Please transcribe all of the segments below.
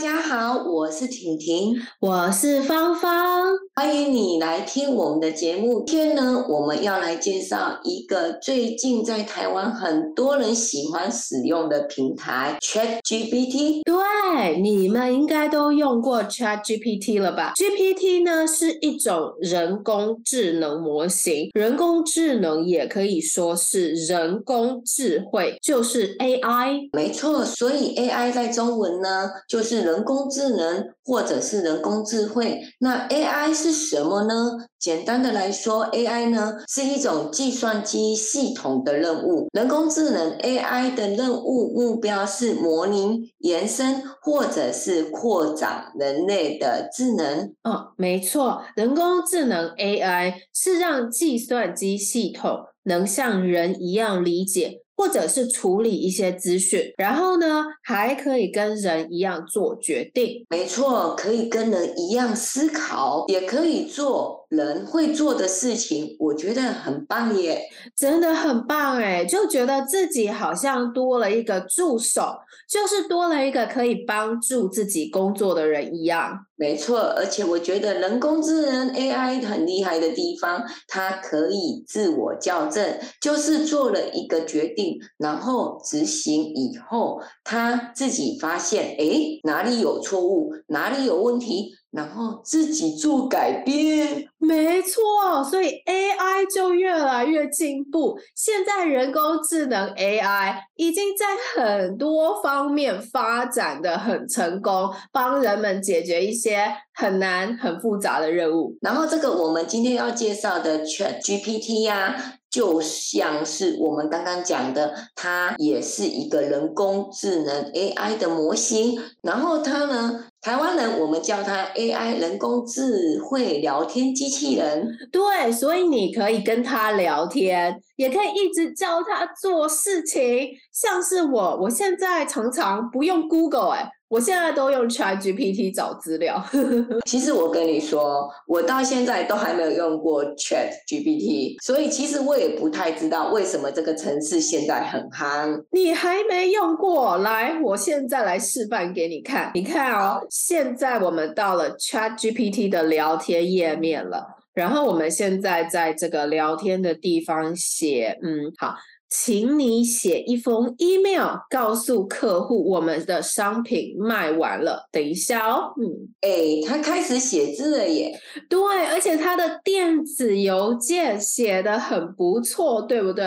大家好，我是婷婷，我是芳芳，欢迎你来听我们的节目。今天呢，我们要来介绍一个最近在台湾很多人喜欢使用的平台 ChatGPT。对，你们应该都用过 ChatGPT 了吧？GPT 呢是一种人工智能模型，人工智能也可以说是人工智慧，就是 AI。没错，所以 AI 在中文呢就是。人工智能或者是人工智慧，那 AI 是什么呢？简单的来说，AI 呢是一种计算机系统的任务。人工智能 AI 的任务目标是模拟、延伸或者是扩展人类的智能。哦，没错，人工智能 AI 是让计算机系统能像人一样理解。或者是处理一些资讯，然后呢，还可以跟人一样做决定。没错，可以跟人一样思考，也可以做人会做的事情。我觉得很棒耶，真的很棒哎，就觉得自己好像多了一个助手，就是多了一个可以帮助自己工作的人一样。没错，而且我觉得人工智能 AI 很厉害的地方，它可以自我校正，就是做了一个决定，然后执行以后，他自己发现，哎，哪里有错误，哪里有问题。然后自己做改变，没错，所以 AI 就越来越进步。现在人工智能 AI 已经在很多方面发展得很成功，帮人们解决一些很难、很复杂的任务。然后这个我们今天要介绍的 ChatGPT 呀、啊。就像是我们刚刚讲的，它也是一个人工智能 AI 的模型。然后它呢，台湾人我们叫它 AI 人工智慧聊天机器人。对，所以你可以跟他聊天，也可以一直教他做事情。像是我，我现在常常不用 Google，哎。我现在都用 ChatGPT 找资料。其实我跟你说，我到现在都还没有用过 ChatGPT，所以其实我也不太知道为什么这个城市现在很夯。你还没用过？来，我现在来示范给你看。你看哦，现在我们到了 ChatGPT 的聊天页面了，然后我们现在在这个聊天的地方写，嗯，好。请你写一封 email 告诉客户我们的商品卖完了。等一下哦，嗯，哎，他开始写字了耶。对，而且他的电子邮件写得很不错，对不对？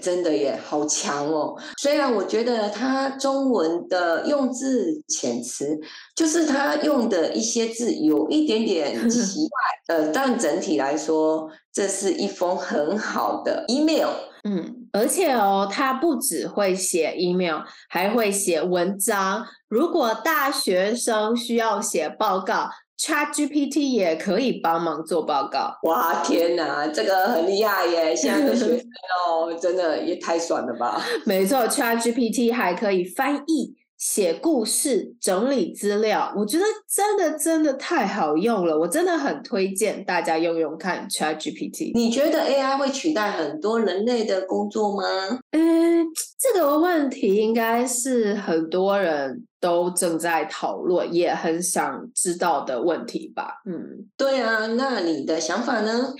真的耶，好强哦！虽然我觉得他中文的用字遣词，就是他用的一些字有一点点奇怪，呃，但整体来说，这是一封很好的 email。嗯，而且哦，他不只会写 email，还会写文章。如果大学生需要写报告，ChatGPT 也可以帮忙做报告。哇，天哪，这个很厉害耶！现在的学生哦，真的也太爽了吧？没错，ChatGPT 还可以翻译。写故事、整理资料，我觉得真的真的太好用了，我真的很推荐大家用用看 ChatGPT。你觉得 AI 会取代很多人类的工作吗？嗯，这个问题应该是很多人都正在讨论，也很想知道的问题吧。嗯，对啊，那你的想法呢？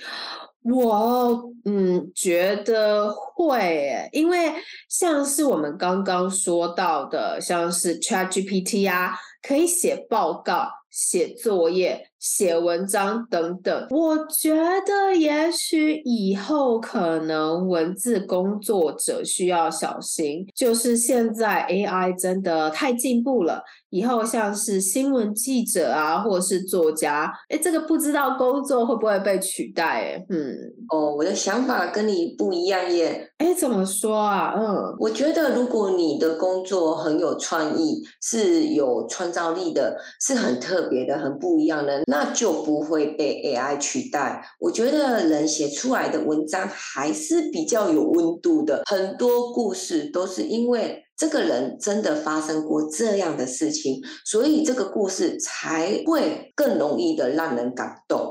我嗯觉得会，因为像是我们刚刚说到的，像是 ChatGPT 啊，可以写报告、写作业。写文章等等，我觉得也许以后可能文字工作者需要小心，就是现在 AI 真的太进步了，以后像是新闻记者啊，或者是作家，哎，这个不知道工作会不会被取代？哎，嗯，哦，我的想法跟你不一样耶。哎，怎么说啊？嗯，我觉得如果你的工作很有创意，是有创造力的，是很特别的、很不一样的，那就不会被 AI 取代。我觉得人写出来的文章还是比较有温度的，很多故事都是因为这个人真的发生过这样的事情，所以这个故事才会更容易的让人感动。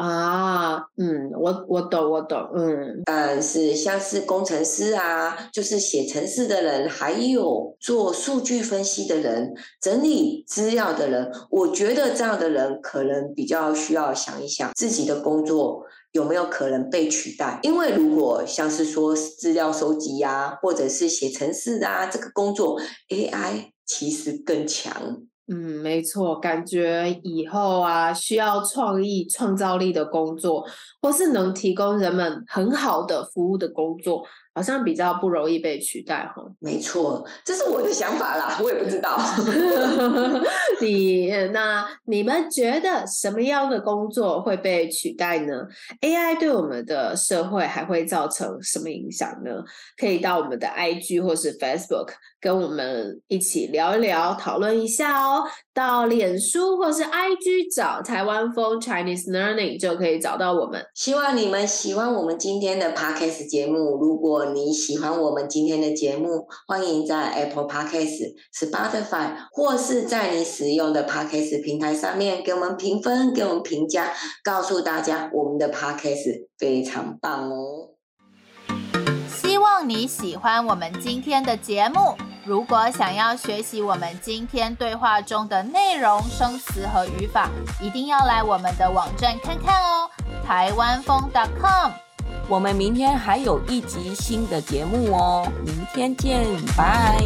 啊，嗯，我我懂，我懂，嗯，但是像是工程师啊，就是写程式的人，还有做数据分析的人，整理资料的人，我觉得这样的人可能比较需要想一想自己的工作有没有可能被取代，因为如果像是说资料收集呀，或者是写程式啊，这个工作 AI 其实更强。嗯，没错，感觉以后啊，需要创意、创造力的工作，或是能提供人们很好的服务的工作，好像比较不容易被取代哈。没错，这是我的想法啦，我也不知道。你那你们觉得什么样的工作会被取代呢？AI 对我们的社会还会造成什么影响呢？可以到我们的 IG 或是 Facebook。跟我们一起聊一聊，讨论一下哦。到脸书或是 IG 找台湾风 Chinese Learning 就可以找到我们。希望你们喜欢我们今天的 Podcast 节目。如果你喜欢我们今天的节目，欢迎在 Apple Podcast、Spotify 或是在你使用的 Podcast 平台上面给我们评分、给我们评价，告诉大家我们的 Podcast 非常棒哦。希望你喜欢我们今天的节目。如果想要学习我们今天对话中的内容、生词和语法，一定要来我们的网站看看哦，台湾风 .com。我们明天还有一集新的节目哦，明天见，拜。